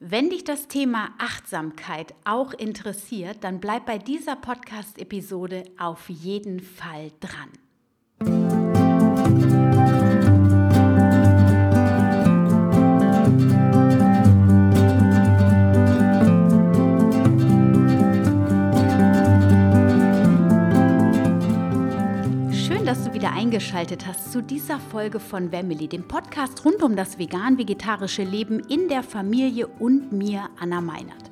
Wenn dich das Thema Achtsamkeit auch interessiert, dann bleib bei dieser Podcast-Episode auf jeden Fall dran. Eingeschaltet hast zu dieser Folge von Wemmeli, dem Podcast rund um das vegan-vegetarische Leben in der Familie und mir, Anna Meinert.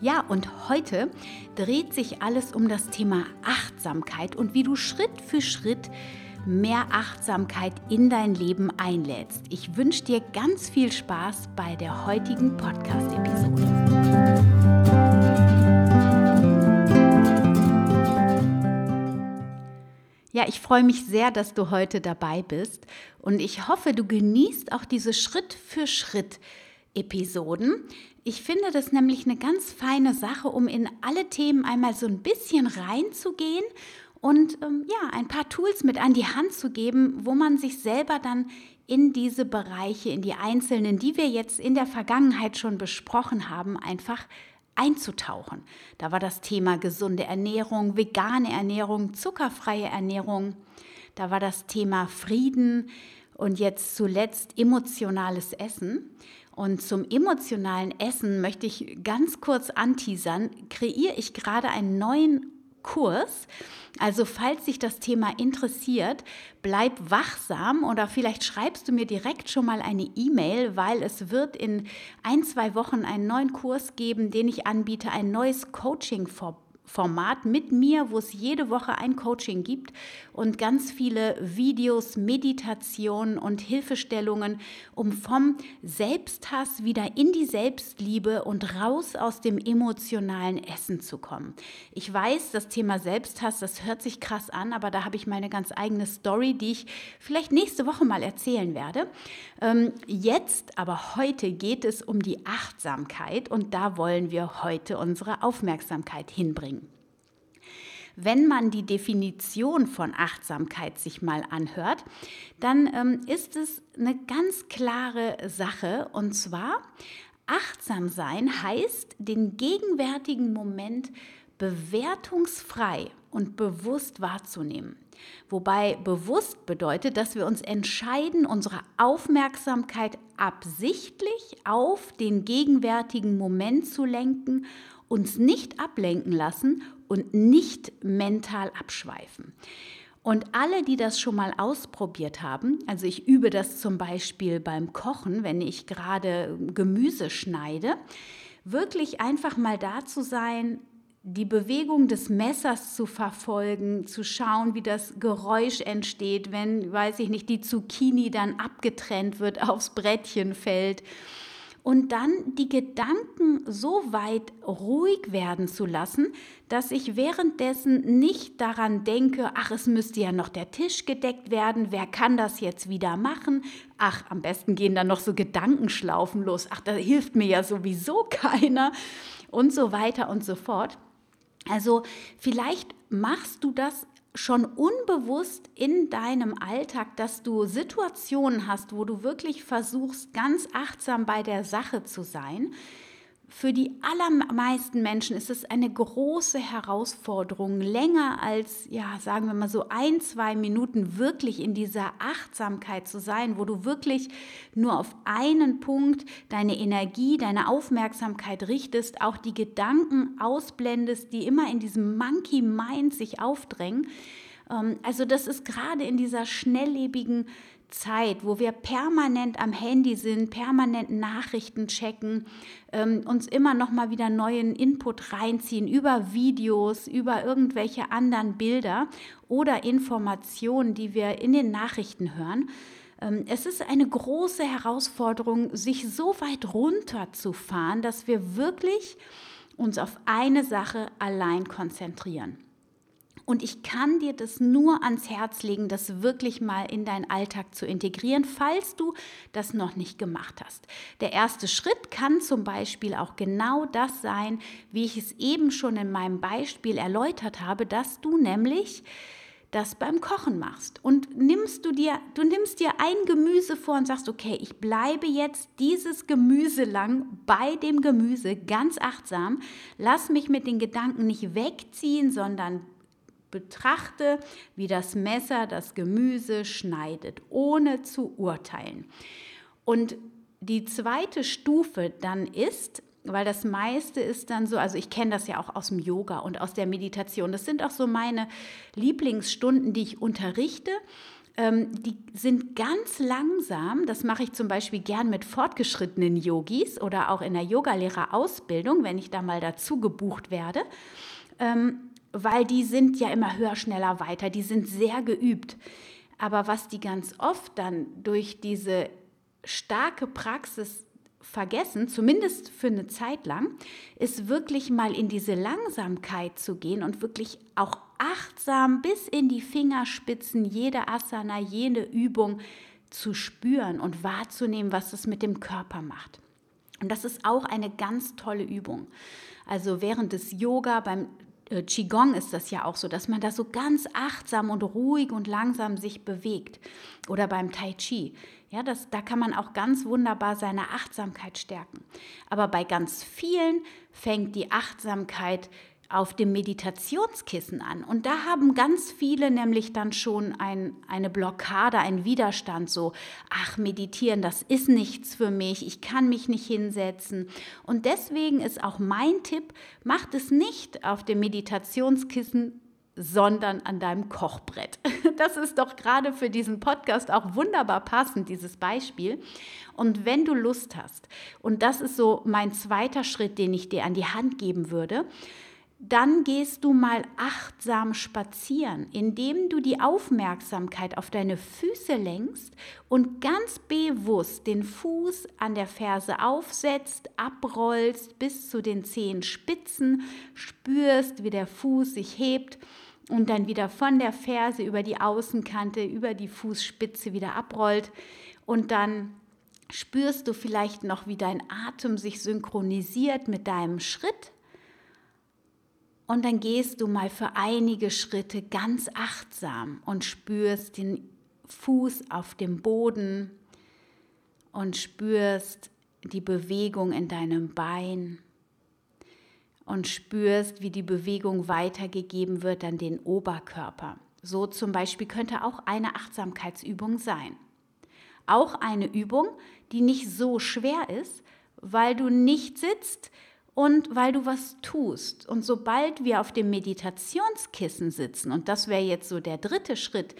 Ja, und heute dreht sich alles um das Thema Achtsamkeit und wie du Schritt für Schritt mehr Achtsamkeit in dein Leben einlädst. Ich wünsche dir ganz viel Spaß bei der heutigen Podcast-Episode. Ja, ich freue mich sehr, dass du heute dabei bist und ich hoffe, du genießt auch diese Schritt für Schritt Episoden. Ich finde das nämlich eine ganz feine Sache, um in alle Themen einmal so ein bisschen reinzugehen und ähm, ja, ein paar Tools mit an die Hand zu geben, wo man sich selber dann in diese Bereiche, in die einzelnen, die wir jetzt in der Vergangenheit schon besprochen haben, einfach einzutauchen. Da war das Thema gesunde Ernährung, vegane Ernährung, zuckerfreie Ernährung. Da war das Thema Frieden und jetzt zuletzt emotionales Essen. Und zum emotionalen Essen möchte ich ganz kurz anteasern, kreiere ich gerade einen neuen Kurs. Also falls sich das Thema interessiert, bleib wachsam oder vielleicht schreibst du mir direkt schon mal eine E-Mail, weil es wird in ein, zwei Wochen einen neuen Kurs geben, den ich anbiete, ein neues Coaching vor Format mit mir, wo es jede Woche ein Coaching gibt und ganz viele Videos, Meditationen und Hilfestellungen, um vom Selbsthass wieder in die Selbstliebe und raus aus dem emotionalen Essen zu kommen. Ich weiß, das Thema Selbsthass, das hört sich krass an, aber da habe ich meine ganz eigene Story, die ich vielleicht nächste Woche mal erzählen werde. Ähm, jetzt, aber heute geht es um die Achtsamkeit und da wollen wir heute unsere Aufmerksamkeit hinbringen. Wenn man die Definition von Achtsamkeit sich mal anhört, dann ähm, ist es eine ganz klare Sache und zwar achtsam sein heißt den gegenwärtigen Moment bewertungsfrei und bewusst wahrzunehmen. Wobei bewusst bedeutet, dass wir uns entscheiden, unsere Aufmerksamkeit absichtlich auf den gegenwärtigen Moment zu lenken, uns nicht ablenken lassen und nicht mental abschweifen. Und alle, die das schon mal ausprobiert haben, also ich übe das zum Beispiel beim Kochen, wenn ich gerade Gemüse schneide, wirklich einfach mal da zu sein, die Bewegung des Messers zu verfolgen, zu schauen, wie das Geräusch entsteht, wenn, weiß ich nicht, die Zucchini dann abgetrennt wird, aufs Brettchen fällt und dann die Gedanken so weit ruhig werden zu lassen, dass ich währenddessen nicht daran denke, ach, es müsste ja noch der Tisch gedeckt werden, wer kann das jetzt wieder machen? Ach, am besten gehen dann noch so Gedankenschlaufen los, ach, da hilft mir ja sowieso keiner und so weiter und so fort. Also vielleicht machst du das schon unbewusst in deinem Alltag, dass du Situationen hast, wo du wirklich versuchst, ganz achtsam bei der Sache zu sein, für die allermeisten Menschen ist es eine große Herausforderung, länger als, ja, sagen wir mal so ein, zwei Minuten wirklich in dieser Achtsamkeit zu sein, wo du wirklich nur auf einen Punkt deine Energie, deine Aufmerksamkeit richtest, auch die Gedanken ausblendest, die immer in diesem Monkey Mind sich aufdrängen. Ähm, also das ist gerade in dieser schnelllebigen Zeit, wo wir permanent am Handy sind, permanent Nachrichten checken, ähm, uns immer noch mal wieder neuen Input reinziehen über Videos, über irgendwelche anderen Bilder oder Informationen, die wir in den Nachrichten hören. Ähm, es ist eine große Herausforderung, sich so weit runterzufahren, dass wir wirklich uns auf eine Sache allein konzentrieren. Und ich kann dir das nur ans Herz legen, das wirklich mal in deinen Alltag zu integrieren, falls du das noch nicht gemacht hast. Der erste Schritt kann zum Beispiel auch genau das sein, wie ich es eben schon in meinem Beispiel erläutert habe, dass du nämlich das beim Kochen machst. Und nimmst du dir, du nimmst dir ein Gemüse vor und sagst, okay, ich bleibe jetzt dieses Gemüse lang bei dem Gemüse ganz achtsam, lass mich mit den Gedanken nicht wegziehen, sondern betrachte, wie das Messer das Gemüse schneidet, ohne zu urteilen. Und die zweite Stufe dann ist, weil das meiste ist dann so, also ich kenne das ja auch aus dem Yoga und aus der Meditation. Das sind auch so meine Lieblingsstunden, die ich unterrichte. Ähm, die sind ganz langsam. Das mache ich zum Beispiel gern mit fortgeschrittenen Yogis oder auch in der Yogalehrerausbildung, wenn ich da mal dazu gebucht werde. Ähm, weil die sind ja immer höher, schneller, weiter. Die sind sehr geübt. Aber was die ganz oft dann durch diese starke Praxis vergessen, zumindest für eine Zeit lang, ist wirklich mal in diese Langsamkeit zu gehen und wirklich auch achtsam bis in die Fingerspitzen jede Asana, jede Übung zu spüren und wahrzunehmen, was es mit dem Körper macht. Und das ist auch eine ganz tolle Übung. Also während des Yoga, beim äh, Qigong ist das ja auch so, dass man da so ganz achtsam und ruhig und langsam sich bewegt. Oder beim Tai Chi. Ja, das, da kann man auch ganz wunderbar seine Achtsamkeit stärken. Aber bei ganz vielen fängt die Achtsamkeit auf dem Meditationskissen an. Und da haben ganz viele nämlich dann schon ein, eine Blockade, einen Widerstand, so, ach, meditieren, das ist nichts für mich, ich kann mich nicht hinsetzen. Und deswegen ist auch mein Tipp, macht es nicht auf dem Meditationskissen, sondern an deinem Kochbrett. Das ist doch gerade für diesen Podcast auch wunderbar passend, dieses Beispiel. Und wenn du Lust hast, und das ist so mein zweiter Schritt, den ich dir an die Hand geben würde, dann gehst du mal achtsam spazieren, indem du die Aufmerksamkeit auf deine Füße lenkst und ganz bewusst den Fuß an der Ferse aufsetzt, abrollst bis zu den Zehenspitzen, spürst, wie der Fuß sich hebt und dann wieder von der Ferse über die Außenkante, über die Fußspitze wieder abrollt und dann spürst du vielleicht noch, wie dein Atem sich synchronisiert mit deinem Schritt und dann gehst du mal für einige Schritte ganz achtsam und spürst den Fuß auf dem Boden und spürst die Bewegung in deinem Bein und spürst, wie die Bewegung weitergegeben wird an den Oberkörper. So zum Beispiel könnte auch eine Achtsamkeitsübung sein. Auch eine Übung, die nicht so schwer ist, weil du nicht sitzt, und weil du was tust. Und sobald wir auf dem Meditationskissen sitzen, und das wäre jetzt so der dritte Schritt,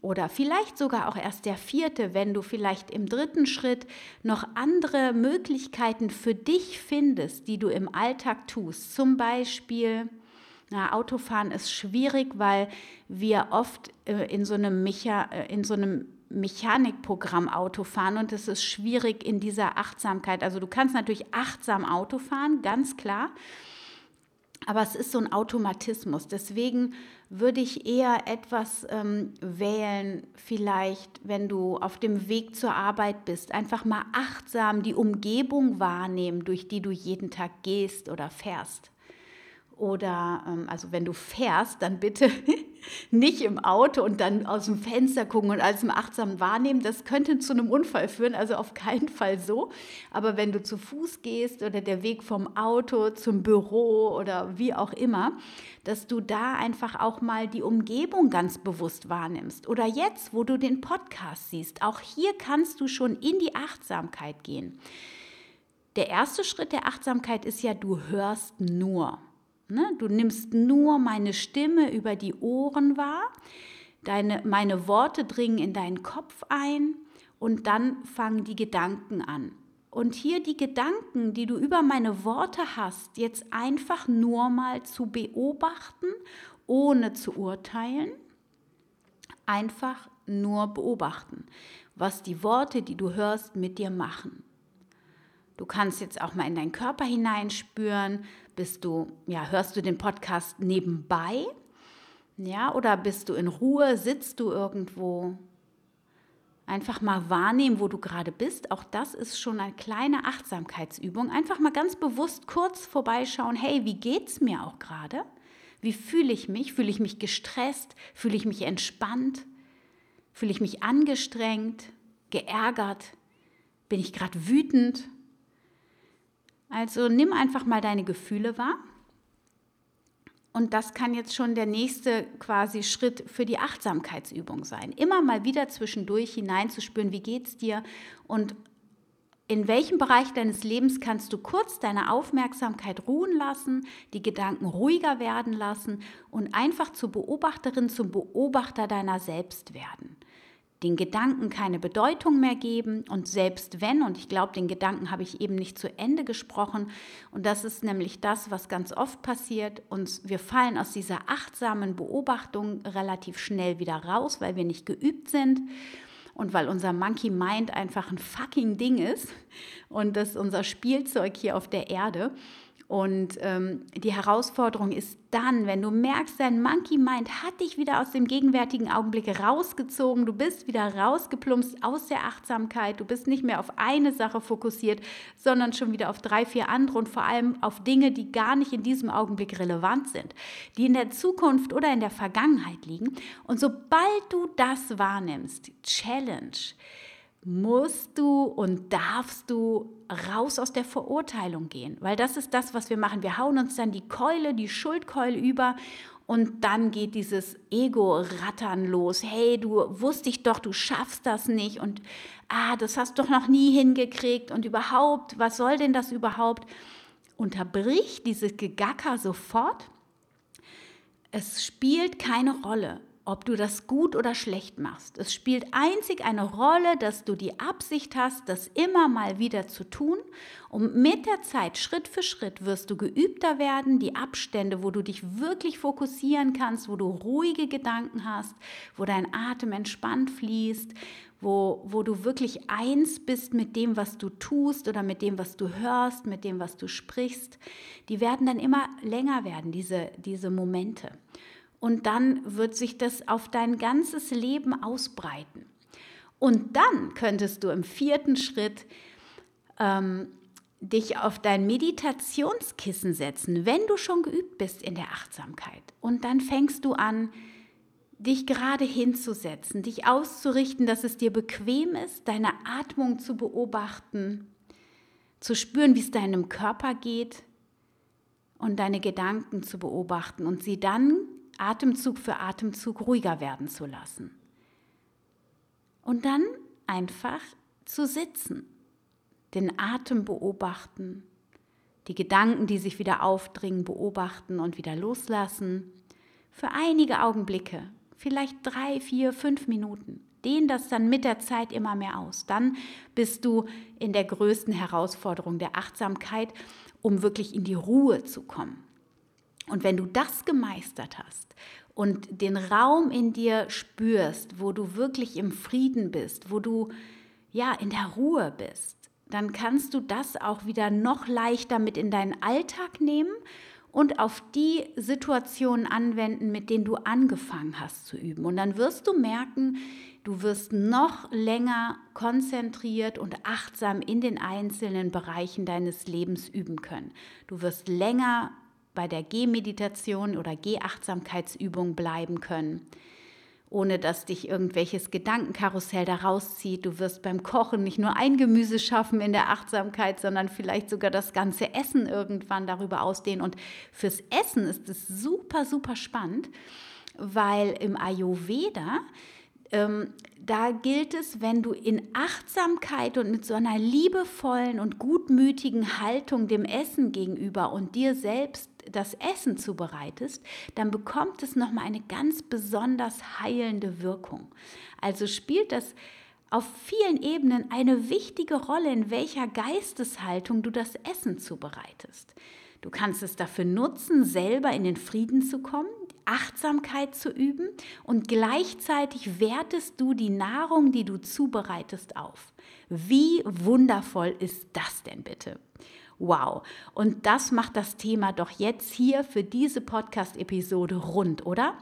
oder vielleicht sogar auch erst der vierte, wenn du vielleicht im dritten Schritt noch andere Möglichkeiten für dich findest, die du im Alltag tust. Zum Beispiel, na, Autofahren ist schwierig, weil wir oft äh, in so einem Micha, äh, in so einem Mechanikprogramm Auto fahren und es ist schwierig in dieser Achtsamkeit. Also du kannst natürlich achtsam Auto fahren, ganz klar, aber es ist so ein Automatismus. Deswegen würde ich eher etwas ähm, wählen, vielleicht, wenn du auf dem Weg zur Arbeit bist, einfach mal achtsam die Umgebung wahrnehmen, durch die du jeden Tag gehst oder fährst. Oder ähm, also wenn du fährst, dann bitte nicht im Auto und dann aus dem Fenster gucken und alles im achtsam wahrnehmen. Das könnte zu einem Unfall führen, also auf keinen Fall so. Aber wenn du zu Fuß gehst oder der Weg vom Auto zum Büro oder wie auch immer, dass du da einfach auch mal die Umgebung ganz bewusst wahrnimmst. Oder jetzt, wo du den Podcast siehst, auch hier kannst du schon in die Achtsamkeit gehen. Der erste Schritt der Achtsamkeit ist ja, du hörst nur. Ne? Du nimmst nur meine Stimme über die Ohren wahr, deine, meine Worte dringen in deinen Kopf ein und dann fangen die Gedanken an. Und hier die Gedanken, die du über meine Worte hast, jetzt einfach nur mal zu beobachten, ohne zu urteilen. Einfach nur beobachten, was die Worte, die du hörst, mit dir machen. Du kannst jetzt auch mal in deinen Körper hineinspüren, bist du, ja, hörst du den Podcast nebenbei? Ja, oder bist du in Ruhe, sitzt du irgendwo? Einfach mal wahrnehmen, wo du gerade bist. Auch das ist schon eine kleine Achtsamkeitsübung. Einfach mal ganz bewusst kurz vorbeischauen, hey, wie geht's mir auch gerade? Wie fühle ich mich? Fühle ich mich gestresst? Fühle ich mich entspannt? Fühle ich mich angestrengt, geärgert? Bin ich gerade wütend? Also nimm einfach mal deine Gefühle wahr. Und das kann jetzt schon der nächste quasi Schritt für die Achtsamkeitsübung sein. Immer mal wieder zwischendurch hineinzuspüren, wie geht's dir und in welchem Bereich deines Lebens kannst du kurz deine Aufmerksamkeit ruhen lassen, die Gedanken ruhiger werden lassen und einfach zur Beobachterin, zum Beobachter deiner selbst werden? Den Gedanken keine Bedeutung mehr geben und selbst wenn, und ich glaube, den Gedanken habe ich eben nicht zu Ende gesprochen, und das ist nämlich das, was ganz oft passiert, uns, wir fallen aus dieser achtsamen Beobachtung relativ schnell wieder raus, weil wir nicht geübt sind und weil unser Monkey Mind einfach ein fucking Ding ist und das ist unser Spielzeug hier auf der Erde. Und ähm, die Herausforderung ist dann, wenn du merkst, dein Monkey Mind hat dich wieder aus dem gegenwärtigen Augenblick rausgezogen, du bist wieder rausgeplumpst aus der Achtsamkeit, du bist nicht mehr auf eine Sache fokussiert, sondern schon wieder auf drei, vier andere und vor allem auf Dinge, die gar nicht in diesem Augenblick relevant sind, die in der Zukunft oder in der Vergangenheit liegen. Und sobald du das wahrnimmst, Challenge, musst du und darfst du raus aus der Verurteilung gehen, weil das ist das, was wir machen. Wir hauen uns dann die Keule, die Schuldkeule über und dann geht dieses Ego-Rattern los. Hey, du wusste ich doch, du schaffst das nicht und ah, das hast du doch noch nie hingekriegt und überhaupt, was soll denn das überhaupt? Unterbrich dieses Gegacker sofort. Es spielt keine Rolle ob du das gut oder schlecht machst. Es spielt einzig eine Rolle, dass du die Absicht hast, das immer mal wieder zu tun. Und mit der Zeit, Schritt für Schritt, wirst du geübter werden. Die Abstände, wo du dich wirklich fokussieren kannst, wo du ruhige Gedanken hast, wo dein Atem entspannt fließt, wo, wo du wirklich eins bist mit dem, was du tust oder mit dem, was du hörst, mit dem, was du sprichst, die werden dann immer länger werden, diese, diese Momente und dann wird sich das auf dein ganzes Leben ausbreiten. Und dann könntest du im vierten Schritt ähm, dich auf dein Meditationskissen setzen, wenn du schon geübt bist in der Achtsamkeit. Und dann fängst du an, dich gerade hinzusetzen, dich auszurichten, dass es dir bequem ist, deine Atmung zu beobachten, zu spüren, wie es deinem Körper geht und deine Gedanken zu beobachten und sie dann Atemzug für Atemzug ruhiger werden zu lassen. Und dann einfach zu sitzen, den Atem beobachten, die Gedanken, die sich wieder aufdringen, beobachten und wieder loslassen. Für einige Augenblicke, vielleicht drei, vier, fünf Minuten. Dehn das dann mit der Zeit immer mehr aus. Dann bist du in der größten Herausforderung der Achtsamkeit, um wirklich in die Ruhe zu kommen. Und wenn du das gemeistert hast und den Raum in dir spürst, wo du wirklich im Frieden bist, wo du ja in der Ruhe bist, dann kannst du das auch wieder noch leichter mit in deinen Alltag nehmen und auf die Situationen anwenden, mit denen du angefangen hast zu üben. Und dann wirst du merken, du wirst noch länger konzentriert und achtsam in den einzelnen Bereichen deines Lebens üben können. Du wirst länger bei der Gehmeditation oder Gehachtsamkeitsübung bleiben können, ohne dass dich irgendwelches Gedankenkarussell da rauszieht. Du wirst beim Kochen nicht nur ein Gemüse schaffen in der Achtsamkeit, sondern vielleicht sogar das ganze Essen irgendwann darüber ausdehnen. Und fürs Essen ist es super, super spannend, weil im Ayurveda ähm, da gilt es, wenn du in Achtsamkeit und mit so einer liebevollen und gutmütigen Haltung dem Essen gegenüber und dir selbst das Essen zubereitest, dann bekommt es nochmal eine ganz besonders heilende Wirkung. Also spielt das auf vielen Ebenen eine wichtige Rolle, in welcher Geisteshaltung du das Essen zubereitest. Du kannst es dafür nutzen, selber in den Frieden zu kommen, Achtsamkeit zu üben und gleichzeitig wertest du die Nahrung, die du zubereitest, auf. Wie wundervoll ist das denn bitte? Wow. Und das macht das Thema doch jetzt hier für diese Podcast-Episode rund, oder?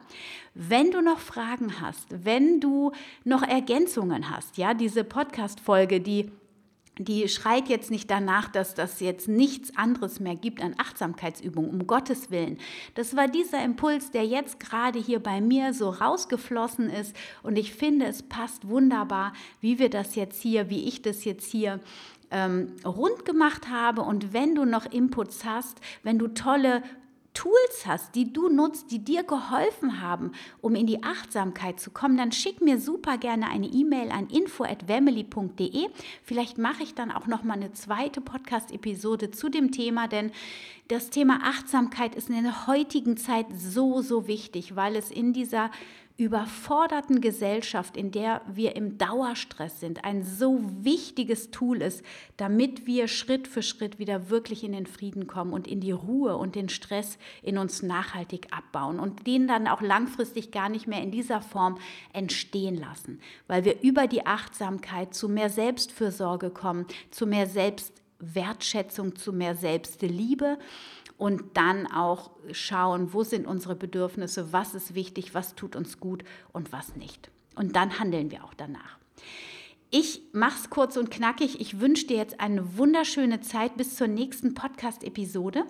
Wenn du noch Fragen hast, wenn du noch Ergänzungen hast, ja, diese Podcast-Folge, die die schreit jetzt nicht danach, dass das jetzt nichts anderes mehr gibt an Achtsamkeitsübungen, um Gottes Willen. Das war dieser Impuls, der jetzt gerade hier bei mir so rausgeflossen ist und ich finde, es passt wunderbar, wie wir das jetzt hier, wie ich das jetzt hier ähm, rund gemacht habe. Und wenn du noch Inputs hast, wenn du tolle Tools hast, die du nutzt, die dir geholfen haben, um in die Achtsamkeit zu kommen, dann schick mir super gerne eine E-Mail an info@family.de. Vielleicht mache ich dann auch noch mal eine zweite Podcast Episode zu dem Thema, denn das Thema Achtsamkeit ist in der heutigen Zeit so so wichtig, weil es in dieser überforderten Gesellschaft, in der wir im Dauerstress sind, ein so wichtiges Tool ist, damit wir Schritt für Schritt wieder wirklich in den Frieden kommen und in die Ruhe und den Stress in uns nachhaltig abbauen und den dann auch langfristig gar nicht mehr in dieser Form entstehen lassen, weil wir über die Achtsamkeit zu mehr Selbstfürsorge kommen, zu mehr Selbstwertschätzung, zu mehr Selbstliebe und dann auch schauen, wo sind unsere Bedürfnisse, was ist wichtig, was tut uns gut und was nicht. Und dann handeln wir auch danach. Ich mache es kurz und knackig. Ich wünsche dir jetzt eine wunderschöne Zeit bis zur nächsten Podcast-Episode.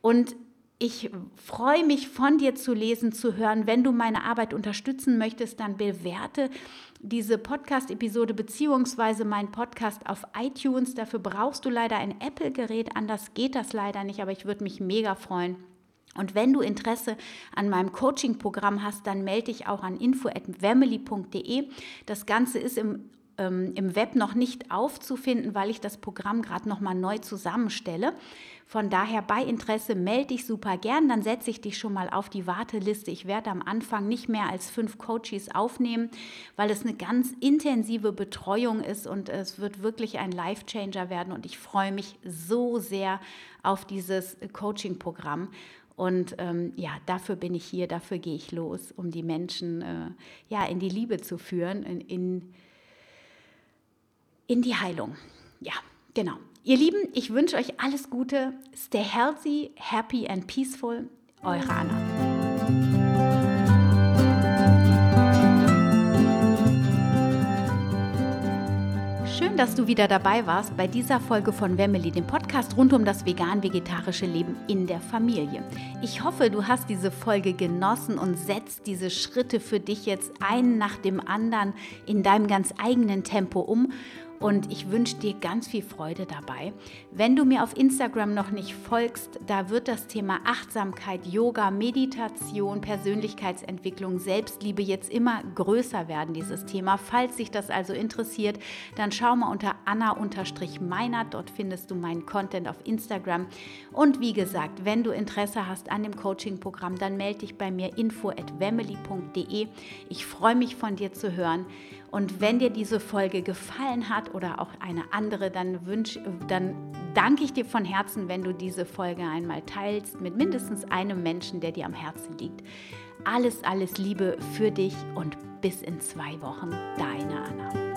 Und ich freue mich von dir zu lesen, zu hören. Wenn du meine Arbeit unterstützen möchtest, dann bewerte diese Podcast-Episode beziehungsweise meinen Podcast auf iTunes. Dafür brauchst du leider ein Apple-Gerät, anders geht das leider nicht, aber ich würde mich mega freuen. Und wenn du Interesse an meinem Coaching-Programm hast, dann melde dich auch an info.family.de. Das Ganze ist im ähm, im Web noch nicht aufzufinden, weil ich das Programm gerade noch mal neu zusammenstelle. Von daher bei Interesse melde dich super gern, dann setze ich dich schon mal auf die Warteliste. Ich werde am Anfang nicht mehr als fünf Coaches aufnehmen, weil es eine ganz intensive Betreuung ist und es wird wirklich ein Life-Changer werden und ich freue mich so sehr auf dieses Coaching-Programm. Und ähm, ja, dafür bin ich hier, dafür gehe ich los, um die Menschen äh, ja, in die Liebe zu führen, in, in in die Heilung. Ja, genau. Ihr Lieben, ich wünsche euch alles Gute. Stay healthy, happy and peaceful. Eure Anna. Schön, dass du wieder dabei warst bei dieser Folge von Wemmeli, dem Podcast rund um das vegan-vegetarische Leben in der Familie. Ich hoffe, du hast diese Folge genossen und setzt diese Schritte für dich jetzt einen nach dem anderen in deinem ganz eigenen Tempo um und ich wünsche dir ganz viel Freude dabei. Wenn du mir auf Instagram noch nicht folgst, da wird das Thema Achtsamkeit, Yoga, Meditation, Persönlichkeitsentwicklung, Selbstliebe jetzt immer größer werden, dieses Thema. Falls sich das also interessiert, dann schau mal unter Anna-Meinert, dort findest du meinen Content auf Instagram. Und wie gesagt, wenn du Interesse hast an dem Coaching-Programm, dann melde dich bei mir info at Ich freue mich von dir zu hören. Und wenn dir diese Folge gefallen hat oder auch eine andere, dann, wünsch, dann danke ich dir von Herzen, wenn du diese Folge einmal teilst mit mindestens einem Menschen, der dir am Herzen liegt. Alles, alles Liebe für dich und bis in zwei Wochen, deine Anna.